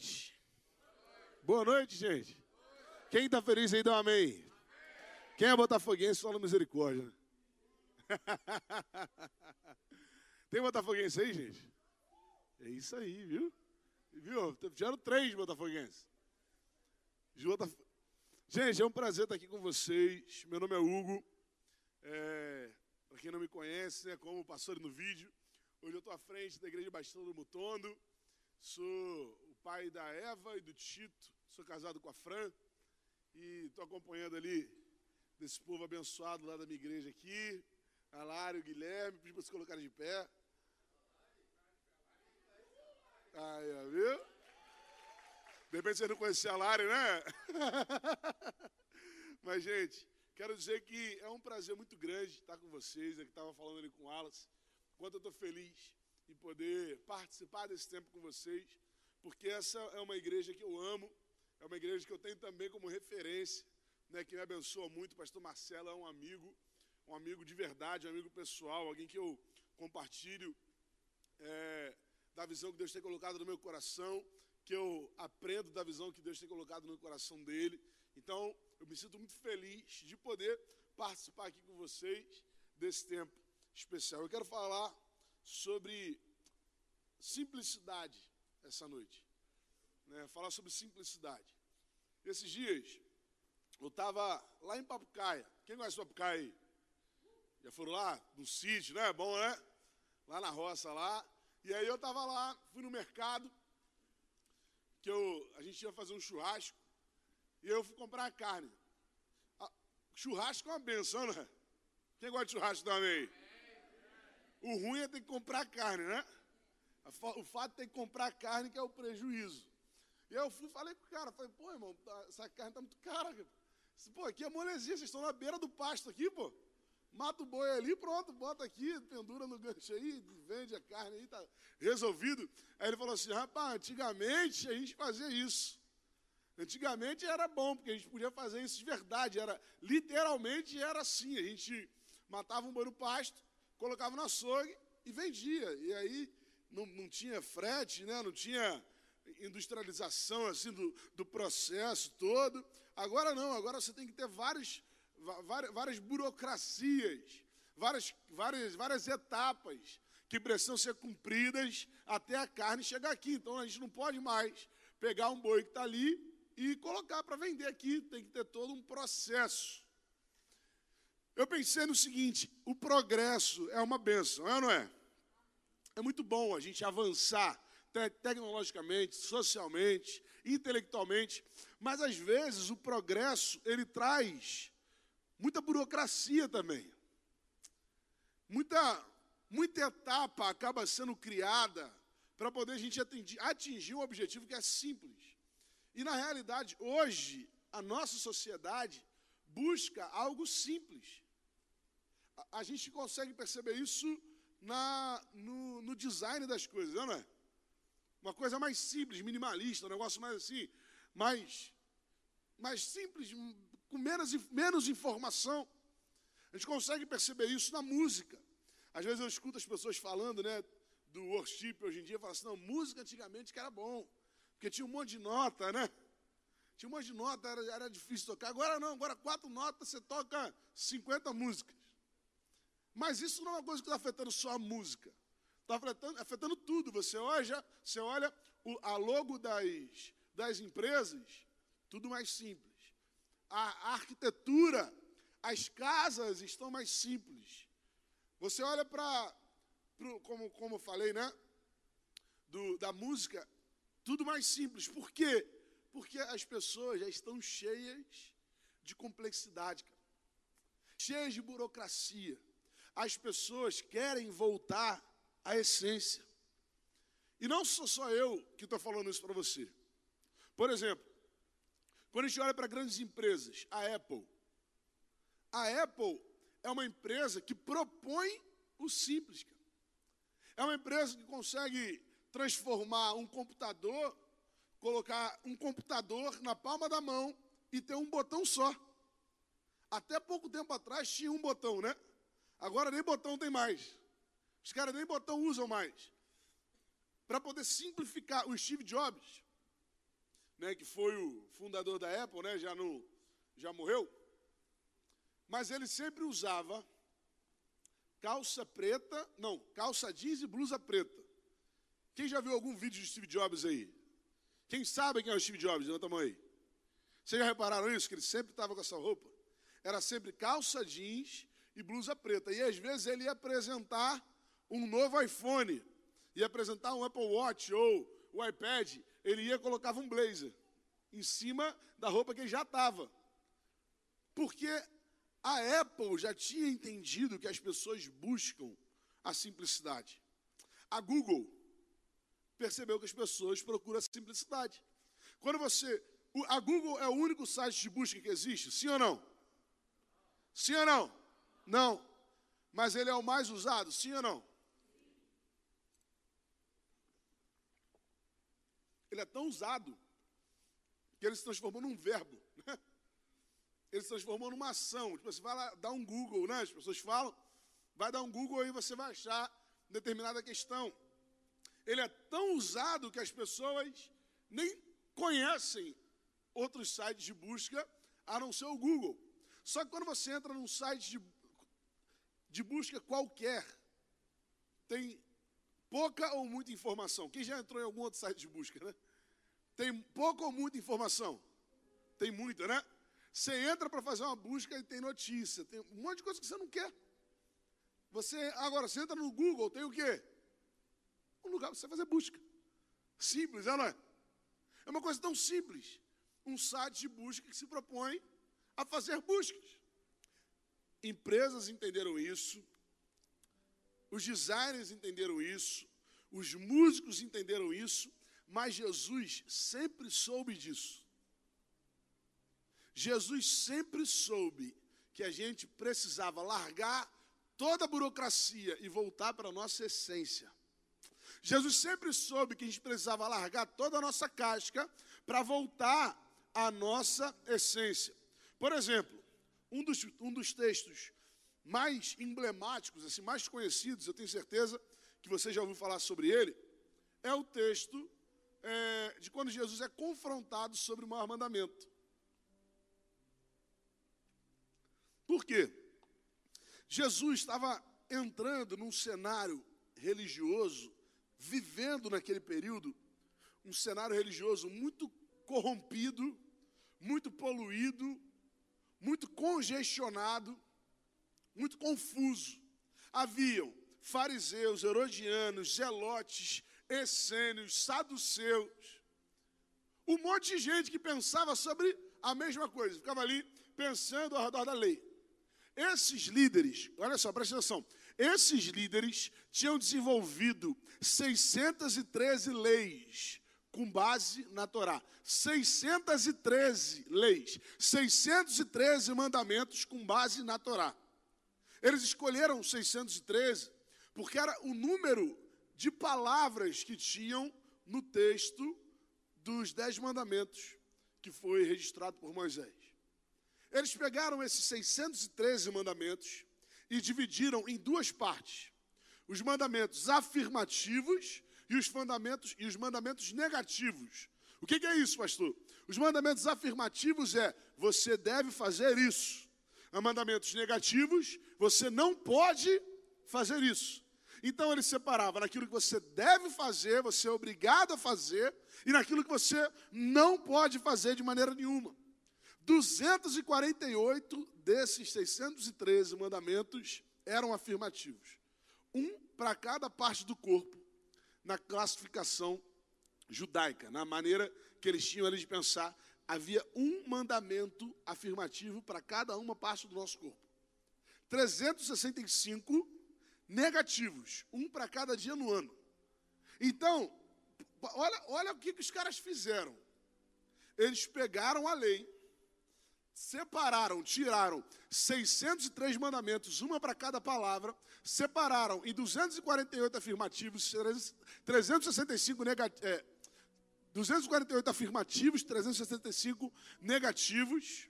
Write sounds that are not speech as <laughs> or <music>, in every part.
noite. Boa noite, gente. Quem está feliz aí, dá um amém. Quem é botafoguense, fala misericórdia. Né? <laughs> Tem botafoguense aí, gente? É isso aí, viu? Viu? Tiveram três botafoguenses. Gente, é um prazer estar aqui com vocês. Meu nome é Hugo. É, Para quem não me conhece, né, como passou no vídeo, hoje eu estou à frente da Igreja Bastão do Mutondo. Sou pai da Eva e do Tito. Sou casado com a Fran. E estou acompanhando ali desse povo abençoado lá da minha igreja aqui. A Lário, o Guilherme, pedi para se colocarem de pé. Aí, ó, viu? De repente você não conhecia a Lari, né? <laughs> Mas, gente, quero dizer que é um prazer muito grande estar com vocês. É que estava falando ali com o Alas. Quanto eu estou feliz em poder participar desse tempo com vocês, porque essa é uma igreja que eu amo, é uma igreja que eu tenho também como referência, né, que me abençoa muito. O pastor Marcelo é um amigo, um amigo de verdade, um amigo pessoal, alguém que eu compartilho. É, da visão que Deus tem colocado no meu coração, que eu aprendo da visão que Deus tem colocado no coração dele. Então, eu me sinto muito feliz de poder participar aqui com vocês desse tempo especial. Eu quero falar sobre simplicidade essa noite. Né? Falar sobre simplicidade. Esses dias, eu estava lá em Papucaia. Quem conhece Papucaia aí? Já foram lá? No sítio, né? Bom, né? Lá na roça lá. E aí eu estava lá, fui no mercado, que eu, a gente ia fazer um churrasco, e eu fui comprar carne. A, churrasco é uma benção, né? Quem gosta de churrasco também? O ruim é ter que comprar carne, né? O fato de ter que comprar carne que é o prejuízo. E eu fui falei com o cara, falei, pô, irmão, tá, essa carne tá muito cara. Pô, aqui é molezinha, vocês estão na beira do pasto aqui, pô. Mata o boi ali, pronto, bota aqui, pendura no gancho aí, vende a carne aí, tá resolvido. Aí ele falou assim: rapaz, antigamente a gente fazia isso. Antigamente era bom, porque a gente podia fazer isso de verdade. Era, literalmente era assim: a gente matava um boi no pasto, colocava no açougue e vendia. E aí não, não tinha frete, né? não tinha industrialização assim do, do processo todo. Agora não, agora você tem que ter vários várias, várias burocracias, várias, várias, várias etapas que precisam ser cumpridas até a carne chegar aqui. Então a gente não pode mais pegar um boi que está ali e colocar para vender aqui. Tem que ter todo um processo. Eu pensei no seguinte: o progresso é uma benção, é ou não é? É muito bom a gente avançar te tecnologicamente, socialmente, intelectualmente, mas às vezes o progresso ele traz muita burocracia também. Muita, muita etapa acaba sendo criada para poder a gente atingir, atingir um objetivo que é simples. E na realidade, hoje, a nossa sociedade busca algo simples. A, a gente consegue perceber isso na, no, no design das coisas, não é? Uma coisa mais simples, minimalista, um negócio mais assim, mais, mais simples, com menos, menos informação. A gente consegue perceber isso na música. Às vezes eu escuto as pessoas falando, né, do worship hoje em dia, falam assim, não, música antigamente que era bom, porque tinha um monte de nota, né? Tinha um monte de nota, era, era difícil tocar. Agora não, agora quatro notas, você toca 50 músicas. Mas isso não é uma coisa que está afetando só a música. Está afetando, afetando tudo. Você olha, você olha o, a logo das, das empresas, tudo mais simples a arquitetura, as casas estão mais simples. Você olha para, como, como eu falei, né? Do, da música, tudo mais simples. Por quê? Porque as pessoas já estão cheias de complexidade, cara. cheias de burocracia. As pessoas querem voltar à essência. E não sou só eu que estou falando isso para você. Por exemplo, quando a gente olha para grandes empresas, a Apple. A Apple é uma empresa que propõe o simples. Cara. É uma empresa que consegue transformar um computador, colocar um computador na palma da mão e ter um botão só. Até pouco tempo atrás tinha um botão, né? Agora nem botão tem mais. Os caras nem botão usam mais. Para poder simplificar, o Steve Jobs, né, que foi o fundador da Apple, né, já, não, já morreu. Mas ele sempre usava calça preta, não, calça jeans e blusa preta. Quem já viu algum vídeo de Steve Jobs aí? Quem sabe quem é o Steve Jobs? Levanta a mão aí. Vocês já repararam isso? Que ele sempre estava com essa roupa? Era sempre calça jeans e blusa preta. E às vezes ele ia apresentar um novo iPhone, ia apresentar um Apple Watch ou o iPad, ele ia colocava um blazer em cima da roupa que ele já estava. Porque a Apple já tinha entendido que as pessoas buscam a simplicidade. A Google percebeu que as pessoas procuram a simplicidade. Quando você. A Google é o único site de busca que existe, sim ou não? Sim ou não? Não. Mas ele é o mais usado, sim ou não? Ele é tão usado que ele se transformou num verbo. Né? Ele se transformou numa ação. Tipo, você vai lá dar um Google, né? As pessoas falam, vai dar um Google aí você vai achar determinada questão. Ele é tão usado que as pessoas nem conhecem outros sites de busca a não ser o Google. Só que quando você entra num site de, de busca qualquer, tem pouca ou muita informação. Quem já entrou em algum outro site de busca, né? Tem pouca ou muita informação? Tem muita, né? Você entra para fazer uma busca e tem notícia, tem um monte de coisa que você não quer. Você, agora, você entra no Google, tem o quê? Um lugar para você fazer busca. Simples, não é? É uma coisa tão simples. Um site de busca que se propõe a fazer buscas. Empresas entenderam isso, os designers entenderam isso, os músicos entenderam isso, mas Jesus sempre soube disso. Jesus sempre soube que a gente precisava largar toda a burocracia e voltar para a nossa essência. Jesus sempre soube que a gente precisava largar toda a nossa casca para voltar à nossa essência. Por exemplo, um dos, um dos textos mais emblemáticos, assim, mais conhecidos, eu tenho certeza que você já ouviu falar sobre ele, é o texto é, de quando Jesus é confrontado sobre o maior mandamento. Por quê? Jesus estava entrando num cenário religioso, vivendo naquele período, um cenário religioso muito corrompido, muito poluído, muito congestionado, muito confuso. Haviam fariseus, herodianos, zelotes, essênios, saduceus, um monte de gente que pensava sobre a mesma coisa, ficava ali pensando ao redor da lei. Esses líderes, olha só, presta atenção, esses líderes tinham desenvolvido 613 leis com base na Torá. 613 leis, 613 mandamentos com base na Torá. Eles escolheram 613 porque era o número de palavras que tinham no texto dos Dez Mandamentos que foi registrado por Moisés. Eles pegaram esses 613 mandamentos e dividiram em duas partes: os mandamentos afirmativos e os mandamentos, e os mandamentos negativos. O que, que é isso, pastor? Os mandamentos afirmativos é você deve fazer isso. Os mandamentos negativos, você não pode fazer isso. Então ele separava naquilo que você deve fazer, você é obrigado a fazer, e naquilo que você não pode fazer de maneira nenhuma. 248 desses 613 mandamentos eram afirmativos. Um para cada parte do corpo, na classificação judaica, na maneira que eles tinham ali de pensar, havia um mandamento afirmativo para cada uma parte do nosso corpo. 365 negativos, um para cada dia no ano. Então, olha, olha o que, que os caras fizeram. Eles pegaram a lei, separaram, tiraram 603 mandamentos, uma para cada palavra, separaram em 248 afirmativos, 365 negativos. É, 248 afirmativos, 365 negativos,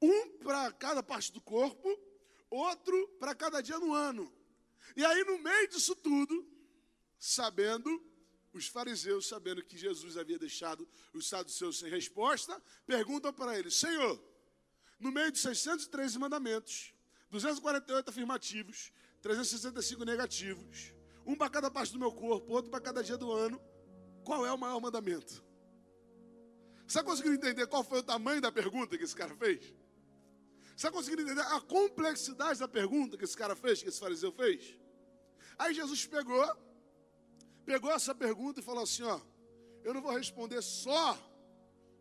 um para cada parte do corpo, outro para cada dia no ano. E aí, no meio disso tudo, sabendo os fariseus, sabendo que Jesus havia deixado os saduceus sem resposta, perguntam para ele: Senhor, no meio de 613 mandamentos, 248 afirmativos, 365 negativos, um para cada parte do meu corpo, outro para cada dia do ano, qual é o maior mandamento? Você conseguiu entender qual foi o tamanho da pergunta que esse cara fez? Você conseguiu entender a complexidade da pergunta que esse cara fez, que esse fariseu fez? Aí Jesus pegou, pegou essa pergunta e falou assim: ó, eu não vou responder só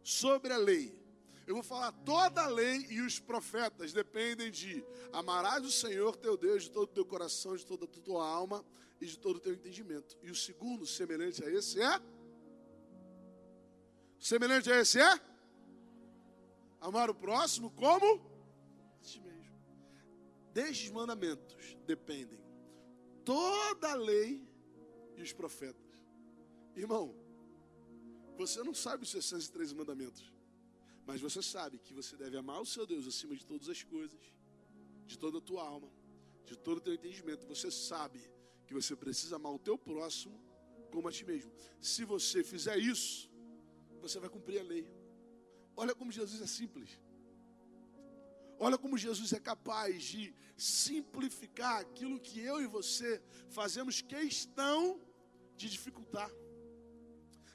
sobre a lei. Eu vou falar toda a lei e os profetas dependem de amarás o Senhor teu Deus de todo o teu coração, de toda a tua alma e de todo o teu entendimento. E o segundo, semelhante a esse, é semelhante a esse é amar o próximo como ti mesmo. Destes mandamentos dependem toda a lei e os profetas. Irmão, você não sabe os 613 mandamentos, mas você sabe que você deve amar o seu Deus acima de todas as coisas, de toda a tua alma, de todo o teu entendimento. Você sabe que você precisa amar o teu próximo como a ti mesmo. Se você fizer isso, você vai cumprir a lei. Olha como Jesus é simples. Olha como Jesus é capaz de simplificar aquilo que eu e você fazemos questão de dificultar.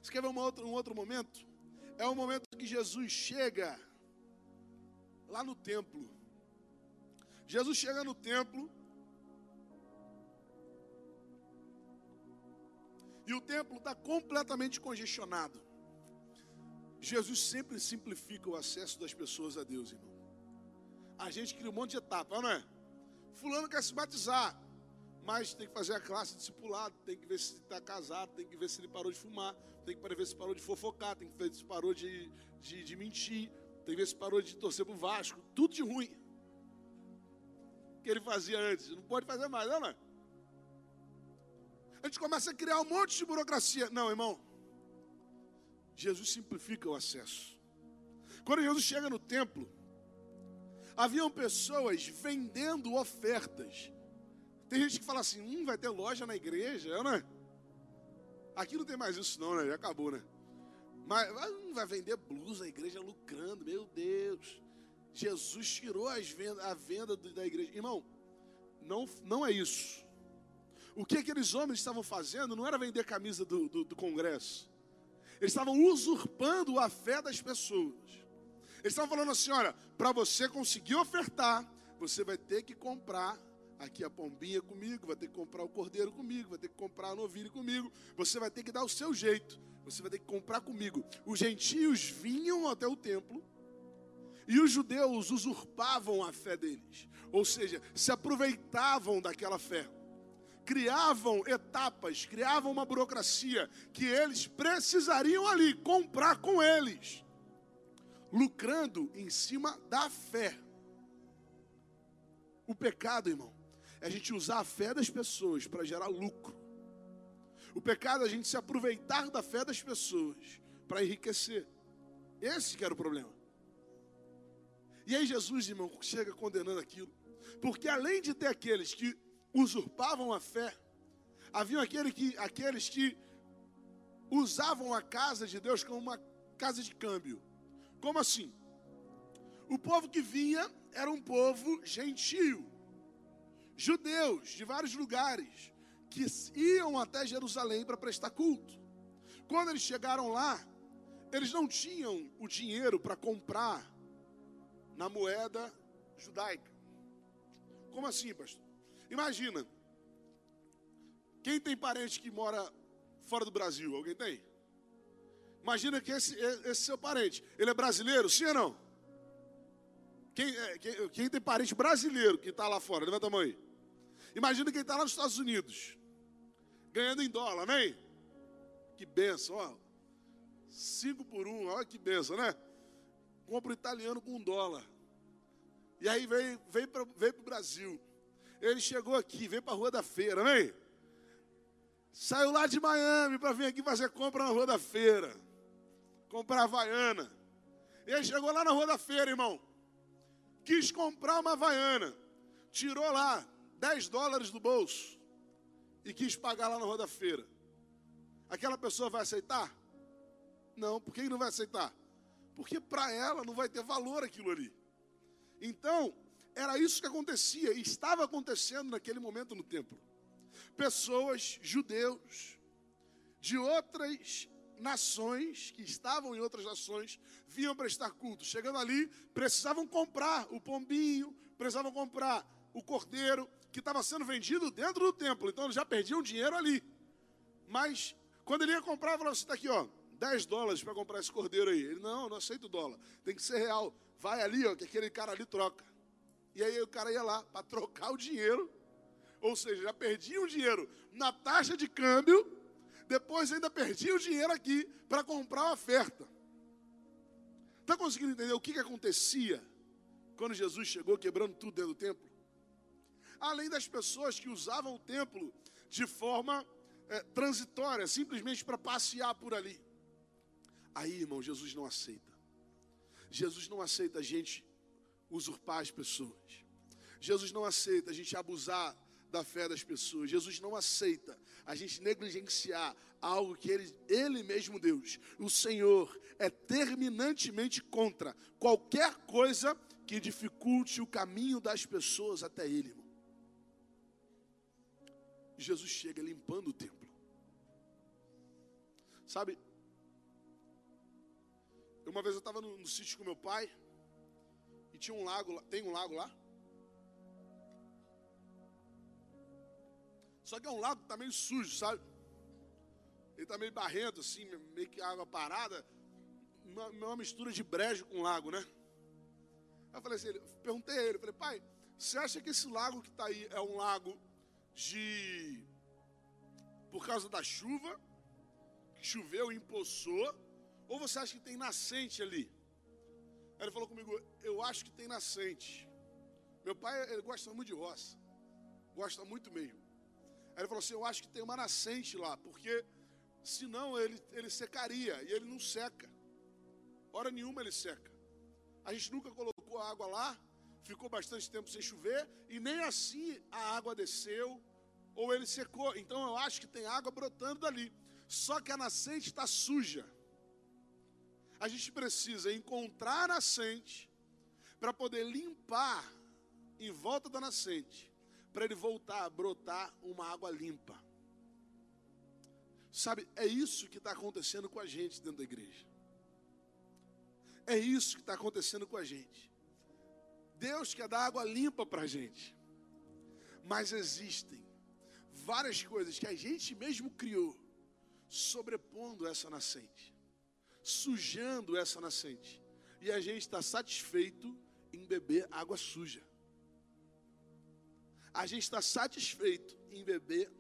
Você quer ver uma outra, um outro momento? É o momento que Jesus chega lá no templo. Jesus chega no templo. E o templo está completamente congestionado. Jesus sempre simplifica o acesso das pessoas a Deus, irmão a gente cria um monte de etapas, não é? Fulano quer se batizar, mas tem que fazer a classe discipulado, tem que ver se está casado, tem que ver se ele parou de fumar, tem que ver se parou de fofocar, tem que ver se parou de, de, de mentir, tem que ver se parou de torcer para o Vasco, tudo de ruim. Que ele fazia antes, não pode fazer mais, não é? A gente começa a criar um monte de burocracia. Não, irmão. Jesus simplifica o acesso. Quando Jesus chega no templo, haviam pessoas vendendo ofertas. Tem gente que fala assim: hum, vai ter loja na igreja, não é? Aqui não tem mais isso, não, né? Já acabou, né? Mas hum, vai vender blusa, a igreja lucrando, meu Deus. Jesus tirou vendas, a venda da igreja. Irmão, não, não é isso. O que aqueles homens estavam fazendo não era vender camisa do, do, do Congresso. Eles estavam usurpando a fé das pessoas. Eles estavam falando assim: olha, para você conseguir ofertar, você vai ter que comprar aqui a pombinha comigo, vai ter que comprar o cordeiro comigo, vai ter que comprar a novilha comigo, você vai ter que dar o seu jeito, você vai ter que comprar comigo. Os gentios vinham até o templo e os judeus usurpavam a fé deles, ou seja, se aproveitavam daquela fé. Criavam etapas, criavam uma burocracia que eles precisariam ali comprar com eles lucrando em cima da fé. O pecado, irmão, é a gente usar a fé das pessoas para gerar lucro. O pecado é a gente se aproveitar da fé das pessoas para enriquecer. Esse que era o problema. E aí Jesus, irmão, chega condenando aquilo. Porque além de ter aqueles que usurpavam a fé, haviam aquele que, aqueles que usavam a casa de Deus como uma casa de câmbio. Como assim? O povo que vinha era um povo gentio, judeus de vários lugares, que iam até Jerusalém para prestar culto. Quando eles chegaram lá, eles não tinham o dinheiro para comprar na moeda judaica. Como assim, pastor? Imagina, quem tem parente que mora fora do Brasil? Alguém tem? Imagina que esse, esse seu parente, ele é brasileiro, sim ou não? Quem, é, quem, quem tem parente brasileiro que está lá fora, levanta a mão aí. Imagina quem está lá nos Estados Unidos, ganhando em dólar, né? Que benção, ó. Cinco por um, olha que benção, né? Compra o italiano com um dólar. E aí veio, veio para o Brasil. Ele chegou aqui, veio para a Rua da Feira, né? Saiu lá de Miami para vir aqui fazer compra na Rua da Feira comprar Havaiana. Ele chegou lá na rua da feira, irmão. Quis comprar uma Havaiana. Tirou lá 10 dólares do bolso. E quis pagar lá na rua da feira. aquela pessoa vai aceitar? Não, por que não vai aceitar? Porque para ela não vai ter valor aquilo ali. Então, era isso que acontecia, e estava acontecendo naquele momento no templo. Pessoas, judeus, de outras nações, que estavam em outras nações, vinham prestar culto. Chegando ali, precisavam comprar o pombinho, precisavam comprar o cordeiro, que estava sendo vendido dentro do templo. Então, eles já perdiam dinheiro ali. Mas, quando ele ia comprar, falava: Você está aqui, ó, 10 dólares para comprar esse cordeiro aí. Ele: Não, não aceito dólar, tem que ser real. Vai ali, ó, que aquele cara ali troca. E aí o cara ia lá para trocar o dinheiro, ou seja, já perdia o dinheiro na taxa de câmbio, depois ainda perdia o dinheiro aqui para comprar a oferta. Está conseguindo entender o que, que acontecia quando Jesus chegou quebrando tudo dentro do templo? Além das pessoas que usavam o templo de forma é, transitória, simplesmente para passear por ali. Aí, irmão, Jesus não aceita. Jesus não aceita a gente usurpar as pessoas. Jesus não aceita a gente abusar da fé das pessoas. Jesus não aceita a gente negligenciar algo que ele, ele mesmo Deus, o Senhor, é terminantemente contra qualquer coisa que dificulte o caminho das pessoas até Ele. Jesus chega limpando o templo. Sabe, uma vez eu estava no, no sítio com meu pai, tinha um lago. Tem um lago lá? Só que é um lago que está meio sujo, sabe? Ele está meio barrento, assim, meio que água parada. Uma, uma mistura de brejo com lago, né? Aí eu falei assim, perguntei a ele, falei, pai, você acha que esse lago que está aí é um lago de. por causa da chuva, que choveu e empoçou, ou você acha que tem nascente ali? Aí ele falou comigo, eu acho que tem nascente. Meu pai, ele gosta muito de roça. Gosta muito mesmo. Aí ele falou assim, eu acho que tem uma nascente lá, porque senão ele, ele secaria, e ele não seca. Hora nenhuma ele seca. A gente nunca colocou a água lá, ficou bastante tempo sem chover, e nem assim a água desceu, ou ele secou. Então eu acho que tem água brotando dali. Só que a nascente está suja a gente precisa encontrar a nascente para poder limpar em volta da nascente, para ele voltar a brotar uma água limpa. Sabe, é isso que está acontecendo com a gente dentro da igreja. É isso que está acontecendo com a gente. Deus quer dar água limpa para a gente. Mas existem várias coisas que a gente mesmo criou, sobrepondo essa nascente sujando essa nascente. E a gente está satisfeito em beber água suja. A gente está satisfeito em beber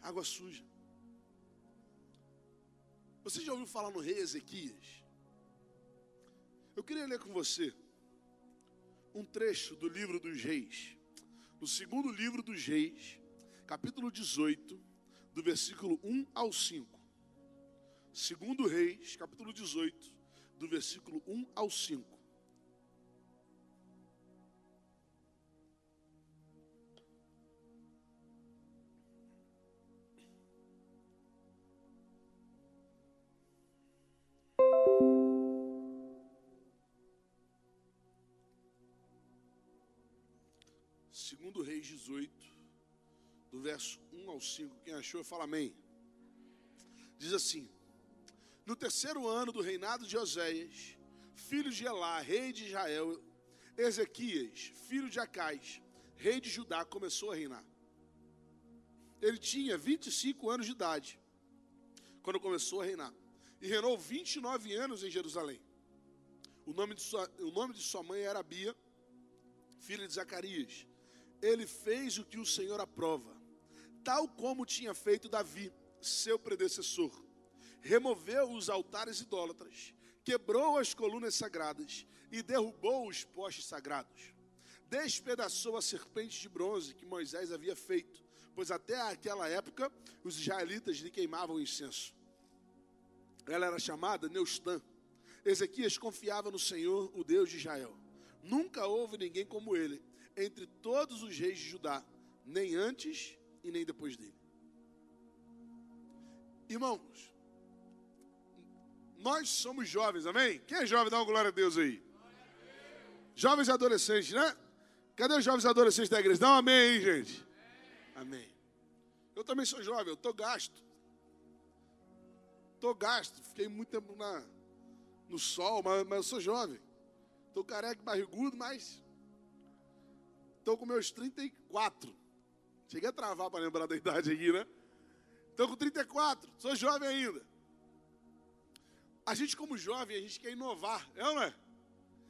água suja. Você já ouviu falar no rei Ezequias? Eu queria ler com você um trecho do livro dos reis. No segundo livro dos reis, capítulo 18, do versículo 1 ao 5. Segundo Reis, capítulo 18, do versículo 1 ao 5. Segundo Reis 18, do verso 1 ao 5. Quem achou, fala amém. Diz assim: no terceiro ano do reinado de Oséias, filho de Elá, rei de Israel, Ezequias, filho de Acais, rei de Judá, começou a reinar. Ele tinha 25 anos de idade quando começou a reinar. E reinou 29 anos em Jerusalém. O nome de sua, o nome de sua mãe era Bia, filha de Zacarias. Ele fez o que o Senhor aprova, tal como tinha feito Davi, seu predecessor removeu os altares idólatras, quebrou as colunas sagradas e derrubou os postes sagrados. Despedaçou a serpente de bronze que Moisés havia feito, pois até aquela época os israelitas lhe queimavam incenso. Ela era chamada Neustã. Ezequias confiava no Senhor, o Deus de Israel. Nunca houve ninguém como ele entre todos os reis de Judá, nem antes e nem depois dele. Irmãos, nós somos jovens, amém? Quem é jovem, dá uma glória a Deus aí. Jovens e adolescentes, né? Cadê os jovens e adolescentes da igreja? Dá um amém aí, gente. Amém. Eu também sou jovem, eu estou gasto. Estou gasto. Fiquei muito tempo na, no sol, mas, mas eu sou jovem. Estou careca barrigudo, mas estou com meus 34. Cheguei a travar para lembrar da idade aqui, né? Estou com 34, sou jovem ainda. A gente, como jovem, a gente quer inovar, é ou não é?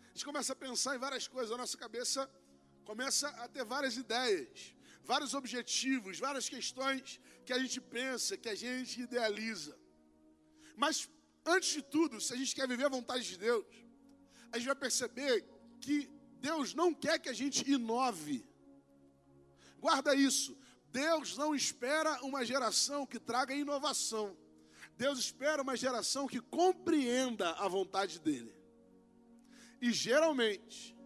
A gente começa a pensar em várias coisas, a nossa cabeça começa a ter várias ideias, vários objetivos, várias questões que a gente pensa, que a gente idealiza. Mas, antes de tudo, se a gente quer viver a vontade de Deus, a gente vai perceber que Deus não quer que a gente inove. Guarda isso. Deus não espera uma geração que traga inovação. Deus espera uma geração que compreenda a vontade dele. E geralmente,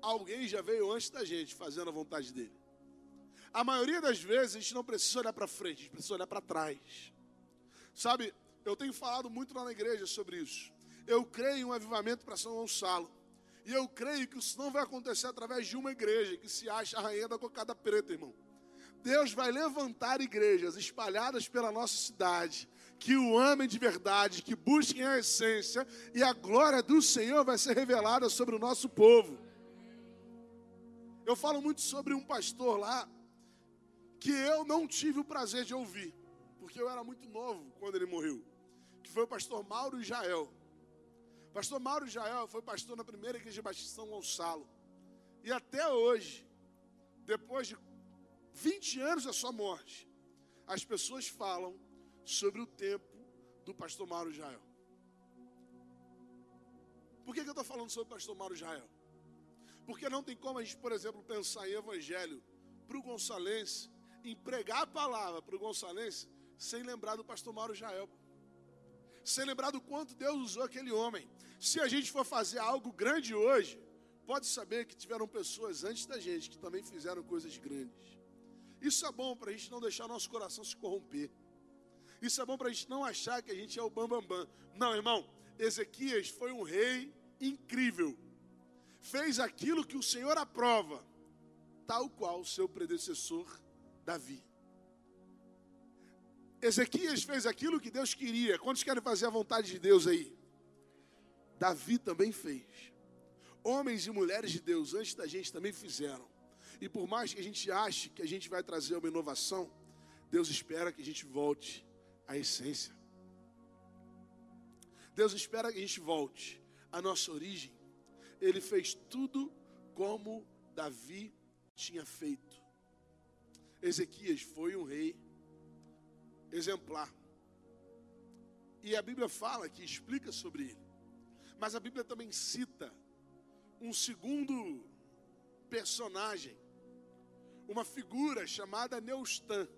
alguém já veio antes da gente fazendo a vontade dele. A maioria das vezes a gente não precisa olhar para frente, a gente precisa olhar para trás. Sabe, eu tenho falado muito lá na igreja sobre isso. Eu creio em um avivamento para São Gonçalo. E eu creio que isso não vai acontecer através de uma igreja que se acha rainha da cocada preta, irmão. Deus vai levantar igrejas espalhadas pela nossa cidade, que o amem de verdade, que busquem a essência, e a glória do Senhor vai ser revelada sobre o nosso povo. Eu falo muito sobre um pastor lá, que eu não tive o prazer de ouvir, porque eu era muito novo quando ele morreu, que foi o pastor Mauro Jael. Pastor Mauro Jael foi pastor na primeira igreja de Batista São Gonçalo. E até hoje, depois de 20 anos da sua morte, as pessoas falam sobre o tempo do pastor Mauro Jael. Por que, que eu estou falando sobre o pastor Mauro Jael? Porque não tem como a gente, por exemplo, pensar em evangelho para o Gonçalense, em pregar a palavra para o Gonçalense, sem lembrar do pastor Mauro Jael. Sem lembrar do quanto Deus usou aquele homem. Se a gente for fazer algo grande hoje, pode saber que tiveram pessoas antes da gente que também fizeram coisas grandes. Isso é bom para a gente não deixar nosso coração se corromper. Isso é bom para a gente não achar que a gente é o bambambam. Bam, bam. Não, irmão. Ezequias foi um rei incrível. Fez aquilo que o Senhor aprova, tal qual o seu predecessor Davi. Ezequias fez aquilo que Deus queria. Quantos querem fazer a vontade de Deus aí? Davi também fez. Homens e mulheres de Deus antes da gente também fizeram. E por mais que a gente ache que a gente vai trazer uma inovação, Deus espera que a gente volte à essência. Deus espera que a gente volte à nossa origem. Ele fez tudo como Davi tinha feito. Ezequias foi um rei exemplar. E a Bíblia fala que explica sobre ele. Mas a Bíblia também cita um segundo personagem uma figura chamada Neustã.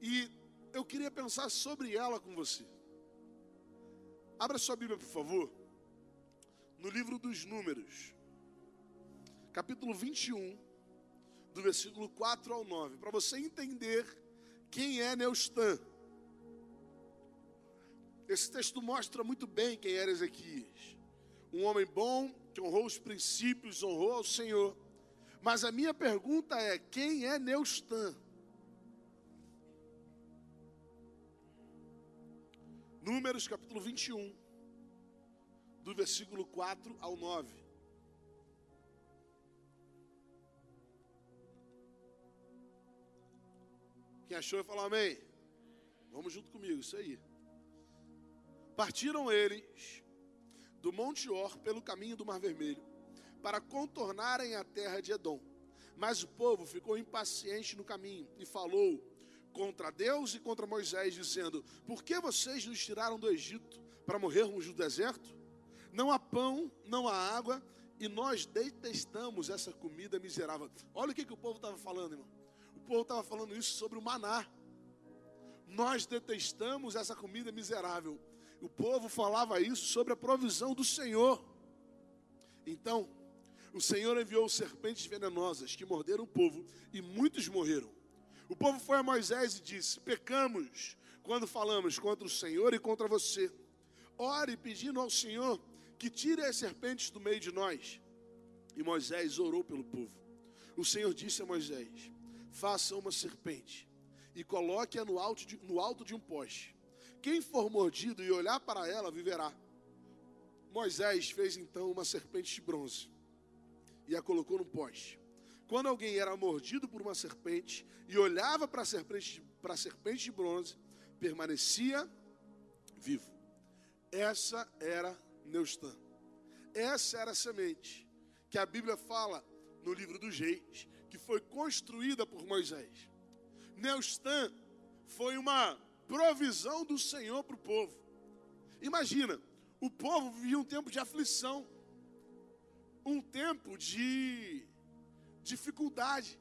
E eu queria pensar sobre ela com você. Abra sua Bíblia, por favor, no livro dos Números, capítulo 21, do versículo 4 ao 9, para você entender quem é Neustã. Esse texto mostra muito bem quem era Ezequias. Um homem bom que honrou os princípios, honrou ao Senhor mas a minha pergunta é: quem é Neustã? Números capítulo 21, do versículo 4 ao 9. Quem achou e falou amém? Vamos junto comigo, isso aí. Partiram eles do Monte Or pelo caminho do Mar Vermelho para contornarem a terra de Edom. Mas o povo ficou impaciente no caminho e falou contra Deus e contra Moisés, dizendo: Por que vocês nos tiraram do Egito para morrermos no deserto? Não há pão, não há água, e nós detestamos essa comida miserável. Olha o que, que o povo estava falando, irmão. Povo estava falando isso sobre o maná. Nós detestamos essa comida miserável. O povo falava isso sobre a provisão do Senhor. Então, o Senhor enviou serpentes venenosas que morderam o povo e muitos morreram. O povo foi a Moisés e disse: Pecamos quando falamos contra o Senhor e contra você. ore pedindo ao Senhor que tire as serpentes do meio de nós. E Moisés orou pelo povo. O Senhor disse a Moisés: Faça uma serpente e coloque-a no alto, de, no alto de um poste. Quem for mordido e olhar para ela viverá. Moisés fez então uma serpente de bronze e a colocou no poste. Quando alguém era mordido por uma serpente e olhava para a serpente, para a serpente de bronze, permanecia vivo. Essa era Neustã. Essa era a semente que a Bíblia fala no livro dos Reis, que foi construída por Moisés. Neustã foi uma provisão do Senhor para o povo. Imagina, o povo vivia um tempo de aflição, um tempo de dificuldade.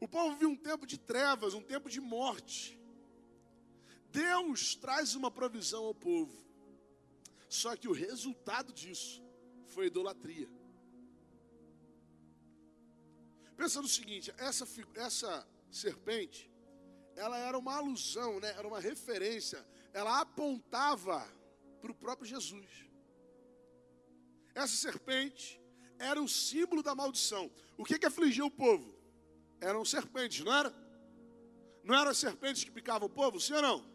O povo vivia um tempo de trevas, um tempo de morte. Deus traz uma provisão ao povo. Só que o resultado disso foi idolatria. Pensa no seguinte, essa, essa serpente, ela era uma alusão, né? era uma referência, ela apontava para o próprio Jesus. Essa serpente era o símbolo da maldição. O que, que afligia o povo? Eram serpentes, não era? Não eram serpentes que picavam o povo, sim ou não?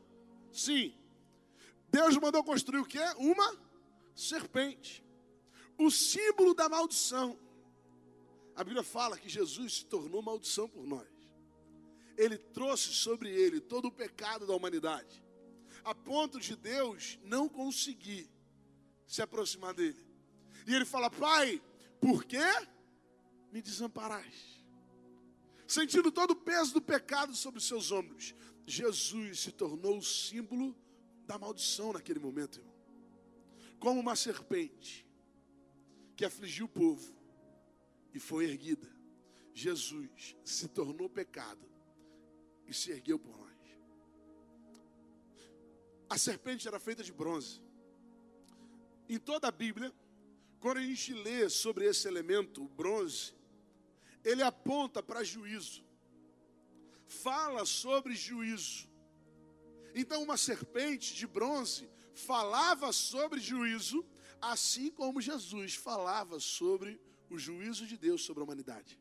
Sim. Deus mandou construir o que? Uma serpente. O símbolo da maldição. A Bíblia fala que Jesus se tornou maldição por nós. Ele trouxe sobre ele todo o pecado da humanidade, a ponto de Deus não conseguir se aproximar dele. E ele fala: Pai, por que me desamparaste? Sentindo todo o peso do pecado sobre os seus ombros, Jesus se tornou o símbolo da maldição naquele momento, irmão. Como uma serpente que afligiu o povo e foi erguida. Jesus se tornou pecado e se ergueu por nós. A serpente era feita de bronze. Em toda a Bíblia, quando a gente lê sobre esse elemento, o bronze, ele aponta para juízo. Fala sobre juízo. Então, uma serpente de bronze falava sobre juízo, assim como Jesus falava sobre o juízo de Deus sobre a humanidade.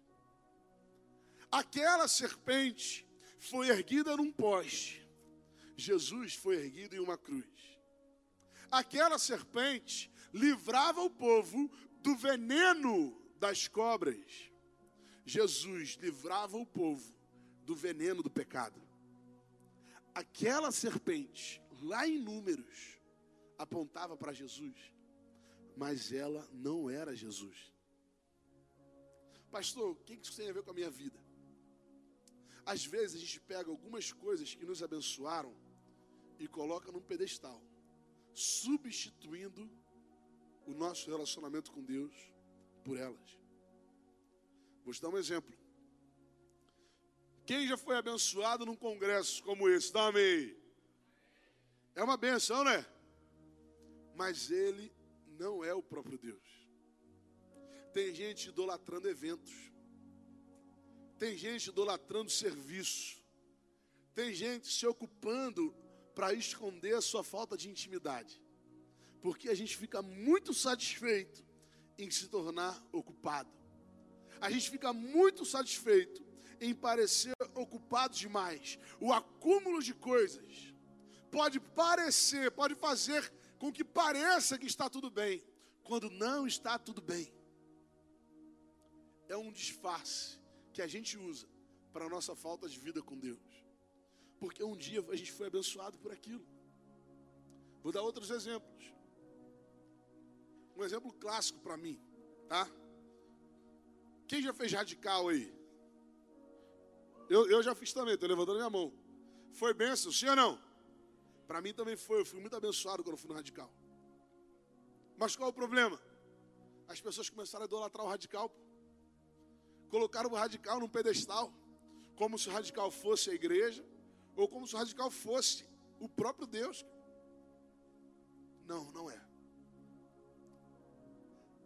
Aquela serpente foi erguida num poste, Jesus foi erguido em uma cruz. Aquela serpente livrava o povo do veneno das cobras. Jesus livrava o povo do veneno do pecado aquela serpente, lá em Números, apontava para Jesus, mas ela não era Jesus. Pastor, o que isso tem a ver com a minha vida? Às vezes a gente pega algumas coisas que nos abençoaram e coloca num pedestal, substituindo o nosso relacionamento com Deus por elas. Vou te dar um exemplo. Quem já foi abençoado num congresso como esse? Dá amém. É uma benção, né? Mas ele não é o próprio Deus. Tem gente idolatrando eventos. Tem gente idolatrando serviço. Tem gente se ocupando para esconder a sua falta de intimidade. Porque a gente fica muito satisfeito em se tornar ocupado. A gente fica muito satisfeito em parecer ocupado demais. O acúmulo de coisas pode parecer, pode fazer com que pareça que está tudo bem, quando não está tudo bem. É um disfarce que a gente usa para a nossa falta de vida com Deus. Porque um dia a gente foi abençoado por aquilo. Vou dar outros exemplos. Um exemplo clássico para mim, tá? Quem já fez radical aí? Eu, eu já fiz também, estou levantando minha mão. Foi benção, sim ou não? Para mim também foi, eu fui muito abençoado quando fui no radical. Mas qual é o problema? As pessoas começaram a idolatrar o radical. Colocaram o radical num pedestal, como se o radical fosse a igreja, ou como se o radical fosse o próprio Deus. Não, não é.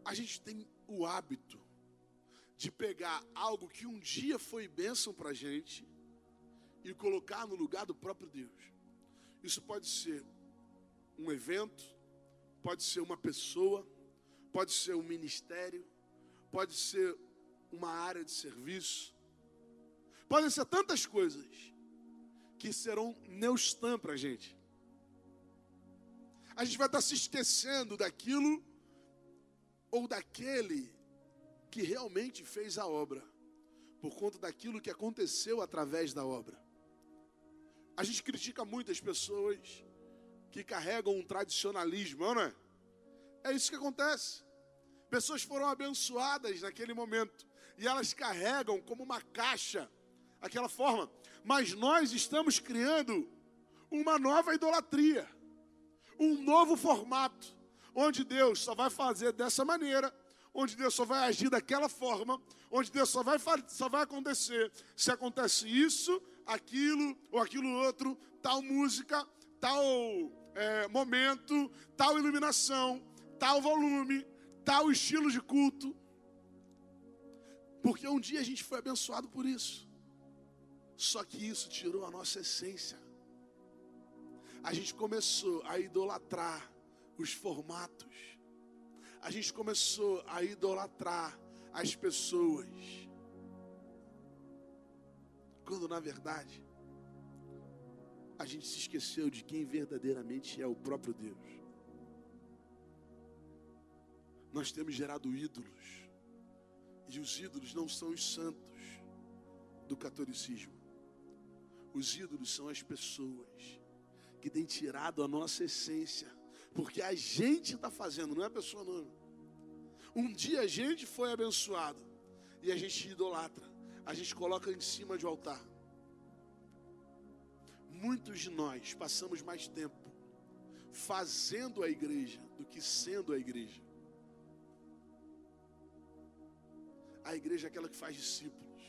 A gente tem o hábito de pegar algo que um dia foi bênção para a gente e colocar no lugar do próprio Deus. Isso pode ser um evento, pode ser uma pessoa, pode ser um ministério, pode ser uma área de serviço, podem ser tantas coisas que serão neustan para a gente. A gente vai estar se esquecendo daquilo ou daquele que realmente fez a obra, por conta daquilo que aconteceu através da obra. A gente critica muitas pessoas que carregam um tradicionalismo, não é? É isso que acontece. Pessoas foram abençoadas naquele momento e elas carregam como uma caixa aquela forma, mas nós estamos criando uma nova idolatria, um novo formato, onde Deus só vai fazer dessa maneira, onde Deus só vai agir daquela forma, onde Deus só vai, só vai acontecer se acontece isso, aquilo ou aquilo outro, tal música, tal é, momento, tal iluminação, tal volume, tal estilo de culto. Porque um dia a gente foi abençoado por isso. Só que isso tirou a nossa essência. A gente começou a idolatrar os formatos. A gente começou a idolatrar as pessoas. Quando na verdade a gente se esqueceu de quem verdadeiramente é o próprio Deus. Nós temos gerado ídolos. E os ídolos não são os santos do catolicismo. Os ídolos são as pessoas que têm tirado a nossa essência, porque a gente está fazendo, não é a pessoa não. Um dia a gente foi abençoado e a gente idolatra, a gente coloca em cima de um altar. Muitos de nós passamos mais tempo fazendo a igreja do que sendo a igreja. A igreja é aquela que faz discípulos.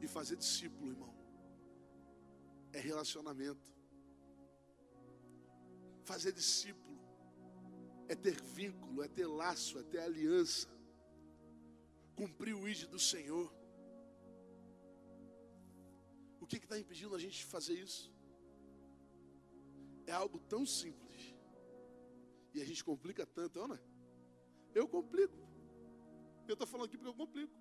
E fazer discípulo, irmão, é relacionamento. Fazer discípulo é ter vínculo, é ter laço, é ter aliança. Cumprir o ídolo do Senhor. O que está impedindo a gente de fazer isso? É algo tão simples. E a gente complica tanto, não é? Eu complico. Eu estou falando aqui porque eu complico.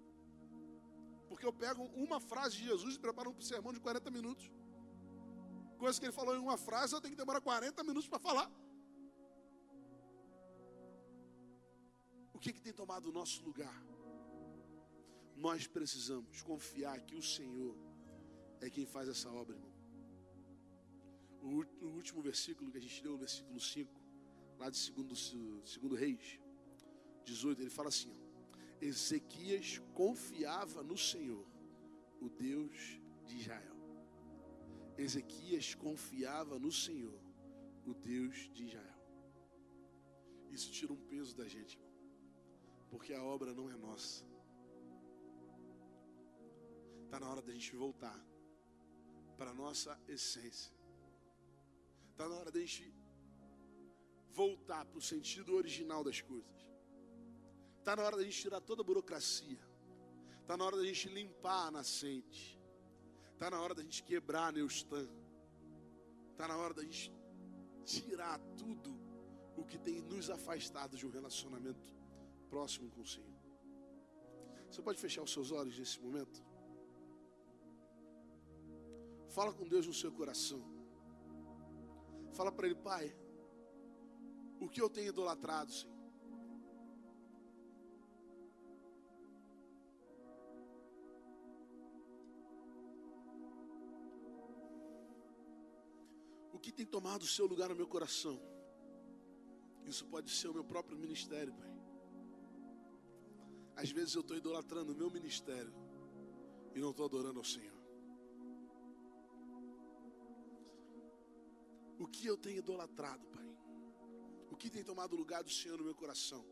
Porque eu pego uma frase de Jesus e preparo um sermão de 40 minutos. Coisa que ele falou em uma frase, eu tenho que demorar 40 minutos para falar. O que, que tem tomado o nosso lugar? Nós precisamos confiar que o Senhor é quem faz essa obra, irmão. O, último versículo que a gente leu, o versículo 5, lá de segundo, segundo Reis, 18, ele fala assim: ó, Ezequias confiava no Senhor, o Deus de Israel. Ezequias confiava no Senhor, o Deus de Israel. Isso tira um peso da gente, porque a obra não é nossa. Está na hora da gente voltar para a nossa essência. Está na hora da gente voltar para o sentido original das coisas. Está na hora da gente tirar toda a burocracia. Está na hora da gente limpar a nascente. Está na hora da gente quebrar a Neustan. Está na hora da gente tirar tudo o que tem nos afastado de um relacionamento próximo com o Senhor. Você pode fechar os seus olhos nesse momento? Fala com Deus no seu coração. Fala para Ele, Pai, o que eu tenho idolatrado, Senhor? O que tem tomado o seu lugar no meu coração? Isso pode ser o meu próprio ministério, Pai. Às vezes eu estou idolatrando o meu ministério e não estou adorando ao Senhor. O que eu tenho idolatrado, Pai? O que tem tomado lugar do Senhor no meu coração?